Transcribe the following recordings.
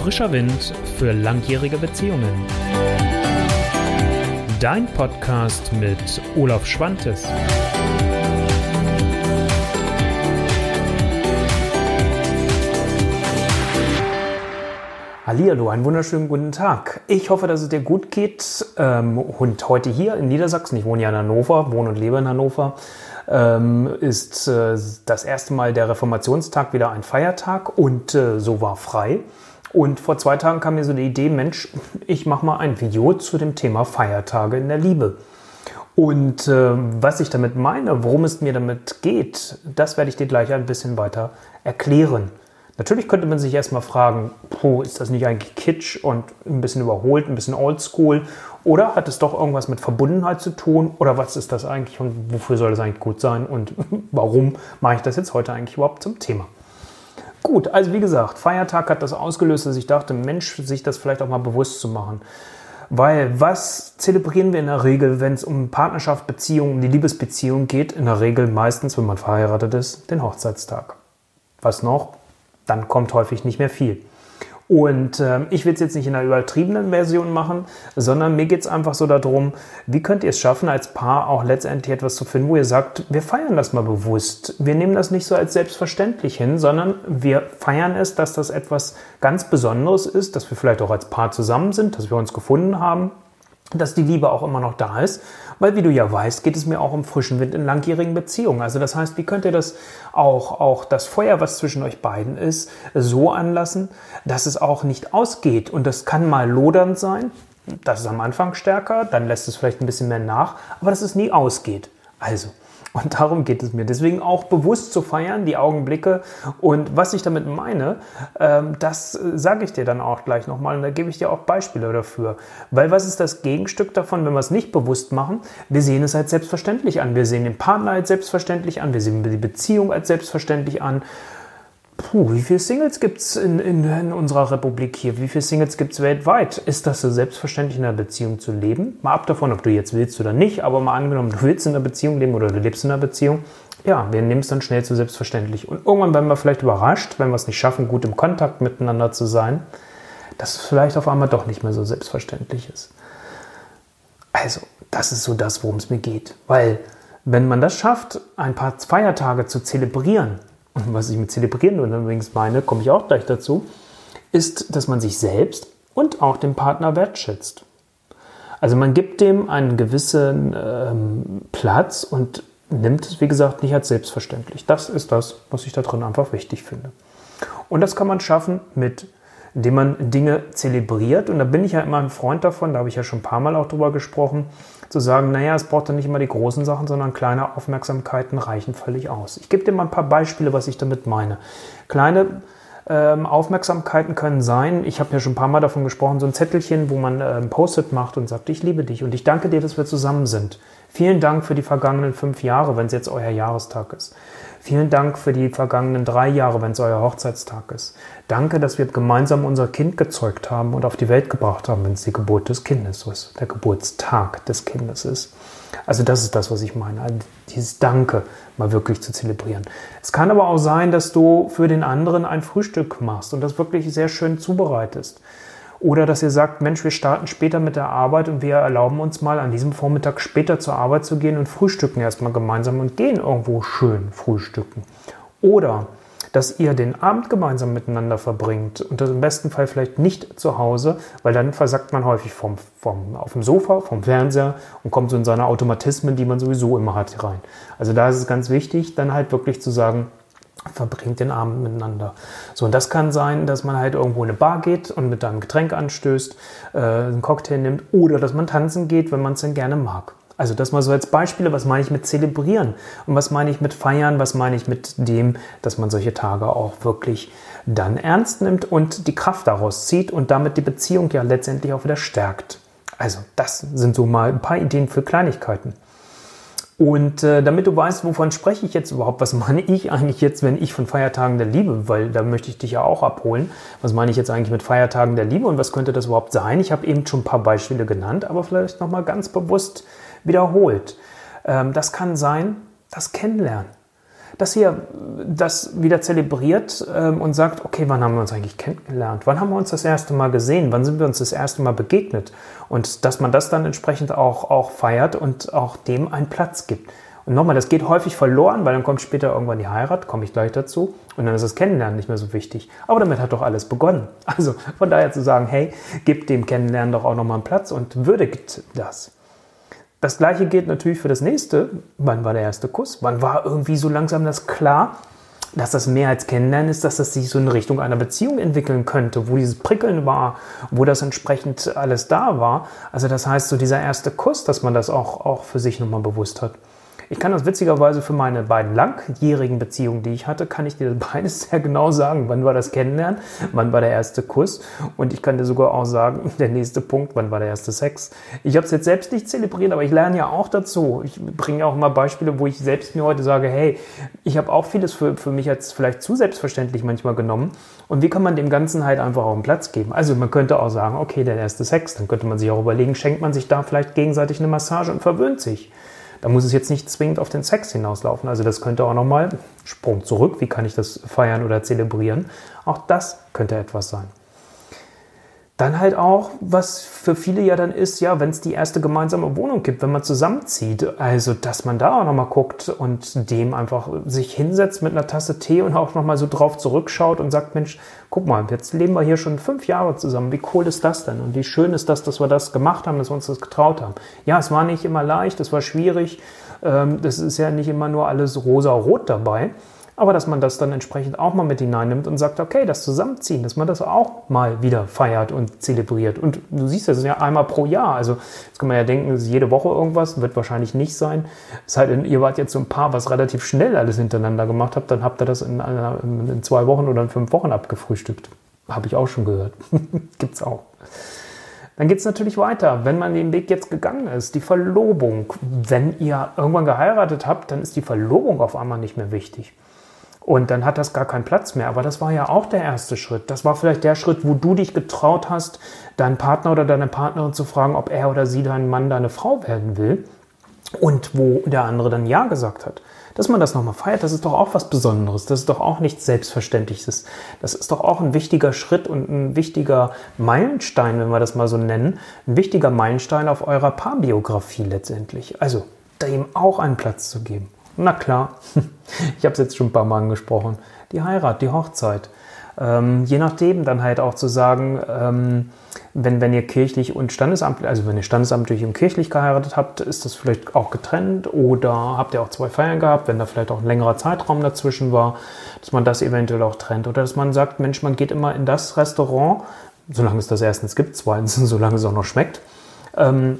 Frischer Wind für langjährige Beziehungen. Dein Podcast mit Olaf Schwantes. Hallihallo, einen wunderschönen guten Tag. Ich hoffe, dass es dir gut geht. Ähm, und heute hier in Niedersachsen, ich wohne ja in Hannover, wohne und lebe in Hannover, ähm, ist äh, das erste Mal der Reformationstag wieder ein Feiertag und äh, so war frei. Und vor zwei Tagen kam mir so die Idee, Mensch, ich mache mal ein Video zu dem Thema Feiertage in der Liebe. Und äh, was ich damit meine, worum es mir damit geht, das werde ich dir gleich ein bisschen weiter erklären. Natürlich könnte man sich erstmal fragen, puh, ist das nicht eigentlich kitsch und ein bisschen überholt, ein bisschen oldschool? Oder hat es doch irgendwas mit Verbundenheit zu tun? Oder was ist das eigentlich und wofür soll das eigentlich gut sein? Und warum mache ich das jetzt heute eigentlich überhaupt zum Thema? Gut, also wie gesagt, Feiertag hat das ausgelöst, dass ich dachte, Mensch, sich das vielleicht auch mal bewusst zu machen. Weil was zelebrieren wir in der Regel, wenn es um Partnerschaft, Beziehung, um die Liebesbeziehung geht? In der Regel meistens, wenn man verheiratet ist, den Hochzeitstag. Was noch? dann kommt häufig nicht mehr viel. Und äh, ich will es jetzt nicht in einer übertriebenen Version machen, sondern mir geht es einfach so darum, wie könnt ihr es schaffen, als Paar auch letztendlich etwas zu finden, wo ihr sagt, wir feiern das mal bewusst. Wir nehmen das nicht so als selbstverständlich hin, sondern wir feiern es, dass das etwas ganz Besonderes ist, dass wir vielleicht auch als Paar zusammen sind, dass wir uns gefunden haben, dass die Liebe auch immer noch da ist weil, wie du ja weißt, geht es mir auch um frischen Wind in langjährigen Beziehungen. Also das heißt, wie könnt ihr das auch, auch das Feuer, was zwischen euch beiden ist, so anlassen, dass es auch nicht ausgeht. Und das kann mal lodernd sein. Das ist am Anfang stärker, dann lässt es vielleicht ein bisschen mehr nach, aber dass es nie ausgeht. Also, und darum geht es mir. Deswegen auch bewusst zu feiern, die Augenblicke. Und was ich damit meine, ähm, das sage ich dir dann auch gleich nochmal. Und da gebe ich dir auch Beispiele dafür. Weil was ist das Gegenstück davon, wenn wir es nicht bewusst machen? Wir sehen es als selbstverständlich an. Wir sehen den Partner als selbstverständlich an. Wir sehen die Beziehung als selbstverständlich an. Puh, wie viele Singles gibt es in, in, in, unserer Republik hier? Wie viele Singles gibt es weltweit? Ist das so selbstverständlich in einer Beziehung zu leben? Mal ab davon, ob du jetzt willst oder nicht, aber mal angenommen, du willst in einer Beziehung leben oder du lebst in einer Beziehung. Ja, wir nehmen es dann schnell zu selbstverständlich. Und irgendwann werden wir vielleicht überrascht, wenn wir es nicht schaffen, gut im Kontakt miteinander zu sein, dass es vielleicht auf einmal doch nicht mehr so selbstverständlich ist. Also, das ist so das, worum es mir geht. Weil, wenn man das schafft, ein paar Feiertage zu zelebrieren, was ich mit zelebrieren übrigens meine, komme ich auch gleich dazu, ist, dass man sich selbst und auch den Partner wertschätzt. Also man gibt dem einen gewissen ähm, Platz und nimmt es, wie gesagt, nicht als selbstverständlich. Das ist das, was ich da drin einfach wichtig finde. Und das kann man schaffen mit indem man Dinge zelebriert. Und da bin ich ja immer ein Freund davon, da habe ich ja schon ein paar Mal auch drüber gesprochen, zu sagen, naja, es braucht dann nicht immer die großen Sachen, sondern kleine Aufmerksamkeiten reichen völlig aus. Ich gebe dir mal ein paar Beispiele, was ich damit meine. Kleine ähm, Aufmerksamkeiten können sein, ich habe ja schon ein paar Mal davon gesprochen, so ein Zettelchen, wo man ähm, Post-it macht und sagt, ich liebe dich und ich danke dir, dass wir zusammen sind. Vielen Dank für die vergangenen fünf Jahre, wenn es jetzt euer Jahrestag ist. Vielen Dank für die vergangenen drei Jahre, wenn es euer Hochzeitstag ist. Danke, dass wir gemeinsam unser Kind gezeugt haben und auf die Welt gebracht haben, wenn es die Geburt des Kindes ist, der Geburtstag des Kindes ist. Also das ist das, was ich meine. Also dieses Danke mal wirklich zu zelebrieren. Es kann aber auch sein, dass du für den anderen ein Frühstück machst und das wirklich sehr schön zubereitest. Oder dass ihr sagt, Mensch, wir starten später mit der Arbeit und wir erlauben uns mal an diesem Vormittag später zur Arbeit zu gehen und frühstücken erstmal gemeinsam und gehen irgendwo schön frühstücken. Oder dass ihr den Abend gemeinsam miteinander verbringt und das im besten Fall vielleicht nicht zu Hause, weil dann versackt man häufig vom, vom, auf dem Sofa, vom Fernseher und kommt so in seine Automatismen, die man sowieso immer hat, rein. Also da ist es ganz wichtig, dann halt wirklich zu sagen, verbringt den Abend miteinander. So, und das kann sein, dass man halt irgendwo in eine Bar geht und mit einem Getränk anstößt, äh, einen Cocktail nimmt oder dass man tanzen geht, wenn man es denn gerne mag. Also das mal so als Beispiele, was meine ich mit zelebrieren und was meine ich mit feiern, was meine ich mit dem, dass man solche Tage auch wirklich dann ernst nimmt und die Kraft daraus zieht und damit die Beziehung ja letztendlich auch wieder stärkt. Also das sind so mal ein paar Ideen für Kleinigkeiten. Und äh, damit du weißt, wovon spreche ich jetzt überhaupt, was meine ich eigentlich jetzt, wenn ich von Feiertagen der Liebe, weil da möchte ich dich ja auch abholen, was meine ich jetzt eigentlich mit Feiertagen der Liebe und was könnte das überhaupt sein? Ich habe eben schon ein paar Beispiele genannt, aber vielleicht nochmal ganz bewusst wiederholt. Ähm, das kann sein, das Kennenlernen. Dass ihr das wieder zelebriert ähm, und sagt, okay, wann haben wir uns eigentlich kennengelernt? Wann haben wir uns das erste Mal gesehen? Wann sind wir uns das erste Mal begegnet? Und dass man das dann entsprechend auch, auch feiert und auch dem einen Platz gibt. Und nochmal, das geht häufig verloren, weil dann kommt später irgendwann die Heirat, komme ich gleich dazu, und dann ist das Kennenlernen nicht mehr so wichtig. Aber damit hat doch alles begonnen. Also von daher zu sagen, hey, gebt dem Kennenlernen doch auch nochmal einen Platz und würdigt das. Das gleiche gilt natürlich für das nächste. Wann war der erste Kuss? Wann war irgendwie so langsam das klar, dass das mehr als Kennenlernen ist, dass das sich so in Richtung einer Beziehung entwickeln könnte, wo dieses Prickeln war, wo das entsprechend alles da war. Also das heißt, so dieser erste Kuss, dass man das auch, auch für sich nochmal bewusst hat. Ich kann das witzigerweise für meine beiden langjährigen Beziehungen, die ich hatte, kann ich dir beides sehr genau sagen. Wann war das Kennenlernen? Wann war der erste Kuss? Und ich kann dir sogar auch sagen, der nächste Punkt, wann war der erste Sex? Ich habe es jetzt selbst nicht zelebriert, aber ich lerne ja auch dazu. Ich bringe auch mal Beispiele, wo ich selbst mir heute sage, hey, ich habe auch vieles für, für mich als vielleicht zu selbstverständlich manchmal genommen. Und wie kann man dem Ganzen halt einfach auch einen Platz geben? Also man könnte auch sagen, okay, der erste Sex, dann könnte man sich auch überlegen, schenkt man sich da vielleicht gegenseitig eine Massage und verwöhnt sich. Da muss es jetzt nicht zwingend auf den Sex hinauslaufen. Also das könnte auch nochmal, Sprung zurück, wie kann ich das feiern oder zelebrieren? Auch das könnte etwas sein. Dann halt auch, was für viele ja dann ist, ja, wenn es die erste gemeinsame Wohnung gibt, wenn man zusammenzieht, also dass man da auch nochmal guckt und dem einfach sich hinsetzt mit einer Tasse Tee und auch nochmal so drauf zurückschaut und sagt, Mensch, guck mal, jetzt leben wir hier schon fünf Jahre zusammen, wie cool ist das denn? Und wie schön ist das, dass wir das gemacht haben, dass wir uns das getraut haben. Ja, es war nicht immer leicht, es war schwierig, ähm, das ist ja nicht immer nur alles rosa-rot dabei aber dass man das dann entsprechend auch mal mit hineinnimmt und sagt, okay, das Zusammenziehen, dass man das auch mal wieder feiert und zelebriert. Und du siehst, das ja einmal pro Jahr. Also jetzt kann man ja denken, es ist jede Woche irgendwas, wird wahrscheinlich nicht sein. Es denn, ihr wart jetzt so ein Paar, was relativ schnell alles hintereinander gemacht habt, dann habt ihr das in, einer, in zwei Wochen oder in fünf Wochen abgefrühstückt. Habe ich auch schon gehört. Gibt's auch. Dann geht es natürlich weiter. Wenn man den Weg jetzt gegangen ist, die Verlobung. Wenn ihr irgendwann geheiratet habt, dann ist die Verlobung auf einmal nicht mehr wichtig. Und dann hat das gar keinen Platz mehr. Aber das war ja auch der erste Schritt. Das war vielleicht der Schritt, wo du dich getraut hast, deinen Partner oder deine Partnerin zu fragen, ob er oder sie dein Mann, deine Frau werden will. Und wo der andere dann Ja gesagt hat. Dass man das nochmal feiert, das ist doch auch was Besonderes. Das ist doch auch nichts Selbstverständliches. Das ist doch auch ein wichtiger Schritt und ein wichtiger Meilenstein, wenn wir das mal so nennen. Ein wichtiger Meilenstein auf eurer Paarbiografie letztendlich. Also, da ihm auch einen Platz zu geben. Na klar, ich habe es jetzt schon ein paar Mal angesprochen. Die Heirat, die Hochzeit. Ähm, je nachdem dann halt auch zu sagen, ähm, wenn, wenn ihr kirchlich und standesamtlich, also wenn ihr standesamtlich und kirchlich geheiratet habt, ist das vielleicht auch getrennt oder habt ihr auch zwei Feiern gehabt, wenn da vielleicht auch ein längerer Zeitraum dazwischen war, dass man das eventuell auch trennt oder dass man sagt, Mensch, man geht immer in das Restaurant, solange es das erstens gibt, zweitens, solange es auch noch schmeckt, ähm,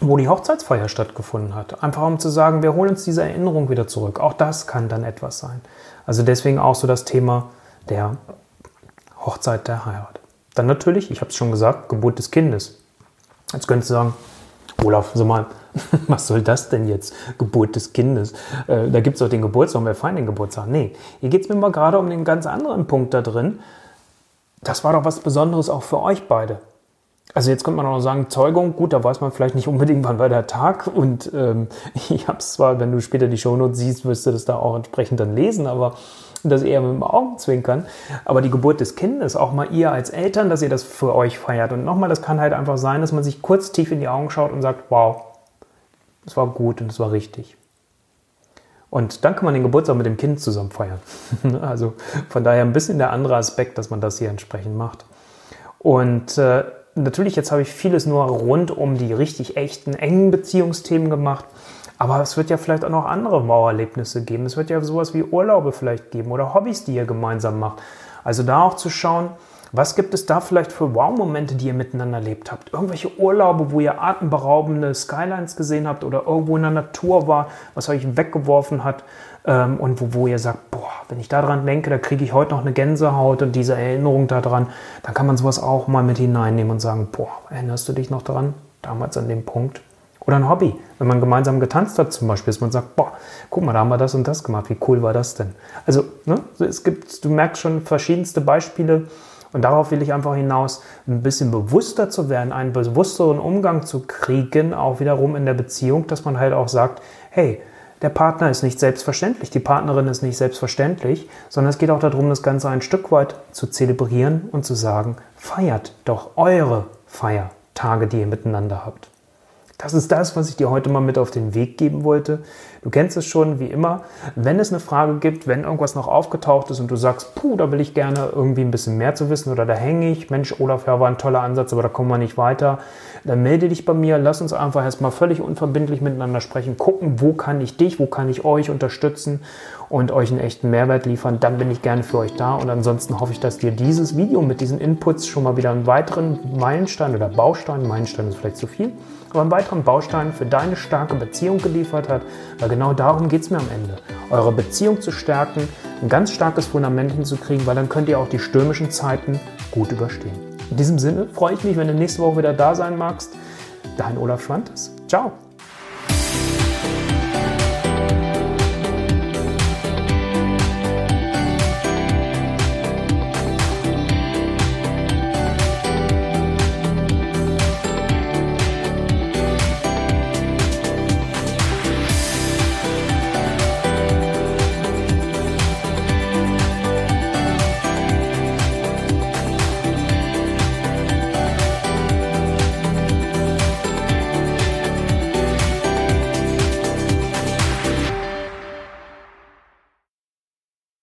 wo die Hochzeitsfeier stattgefunden hat. Einfach um zu sagen, wir holen uns diese Erinnerung wieder zurück. Auch das kann dann etwas sein. Also deswegen auch so das Thema der Hochzeit der Heirat. Dann natürlich, ich habe es schon gesagt, Geburt des Kindes. Jetzt könntest du sagen, Olaf, sag mal, was soll das denn jetzt? Geburt des Kindes. Äh, da gibt es doch den Geburtstag, wir feiern den Geburtstag. Nee, hier geht es mir mal gerade um den ganz anderen Punkt da drin. Das war doch was Besonderes auch für euch beide. Also jetzt könnte man auch noch sagen, Zeugung, gut, da weiß man vielleicht nicht unbedingt, wann war der Tag. Und ähm, ich habe es zwar, wenn du später die Shownotes siehst, wirst du das da auch entsprechend dann lesen, aber das eher mit dem Augenzwinkern. Aber die Geburt des Kindes, auch mal ihr als Eltern, dass ihr das für euch feiert. Und nochmal, das kann halt einfach sein, dass man sich kurz tief in die Augen schaut und sagt, wow, es war gut und es war richtig. Und dann kann man den Geburtstag mit dem Kind zusammen feiern. also von daher ein bisschen der andere Aspekt, dass man das hier entsprechend macht. Und äh, natürlich, jetzt habe ich vieles nur rund um die richtig echten, engen Beziehungsthemen gemacht. Aber es wird ja vielleicht auch noch andere Mauerlebnisse geben. Es wird ja sowas wie Urlaube vielleicht geben oder Hobbys, die ihr gemeinsam macht. Also da auch zu schauen, was gibt es da vielleicht für Wow-Momente, die ihr miteinander erlebt habt? Irgendwelche Urlaube, wo ihr atemberaubende Skylines gesehen habt oder irgendwo in der Natur war, was euch weggeworfen hat ähm, und wo, wo ihr sagt, boah, wenn ich daran denke, da kriege ich heute noch eine Gänsehaut und diese Erinnerung daran, dann kann man sowas auch mal mit hineinnehmen und sagen, boah, erinnerst du dich noch daran, damals an dem Punkt? Oder ein Hobby, wenn man gemeinsam getanzt hat zum Beispiel, dass man sagt, boah, guck mal, da haben wir das und das gemacht, wie cool war das denn? Also ne, es gibt, du merkst schon verschiedenste Beispiele und darauf will ich einfach hinaus, ein bisschen bewusster zu werden, einen bewussteren Umgang zu kriegen, auch wiederum in der Beziehung, dass man halt auch sagt, hey, der Partner ist nicht selbstverständlich, die Partnerin ist nicht selbstverständlich, sondern es geht auch darum, das Ganze ein Stück weit zu zelebrieren und zu sagen, feiert doch eure Feiertage, die ihr miteinander habt. Das ist das, was ich dir heute mal mit auf den Weg geben wollte. Du kennst es schon, wie immer. Wenn es eine Frage gibt, wenn irgendwas noch aufgetaucht ist und du sagst, puh, da will ich gerne irgendwie ein bisschen mehr zu wissen oder da hänge ich, Mensch, Olaf, ja, war ein toller Ansatz, aber da kommen wir nicht weiter, dann melde dich bei mir. Lass uns einfach erstmal völlig unverbindlich miteinander sprechen, gucken, wo kann ich dich, wo kann ich euch unterstützen und euch einen echten Mehrwert liefern. Dann bin ich gerne für euch da und ansonsten hoffe ich, dass dir dieses Video mit diesen Inputs schon mal wieder einen weiteren Meilenstein oder Baustein, Meilenstein ist vielleicht zu viel, aber einen weiteren Baustein für deine starke Beziehung geliefert hat, weil genau darum geht es mir am Ende. Eure Beziehung zu stärken, ein ganz starkes Fundament hinzukriegen, weil dann könnt ihr auch die stürmischen Zeiten gut überstehen. In diesem Sinne freue ich mich, wenn du nächste Woche wieder da sein magst. Dein Olaf Schwantes. Ciao.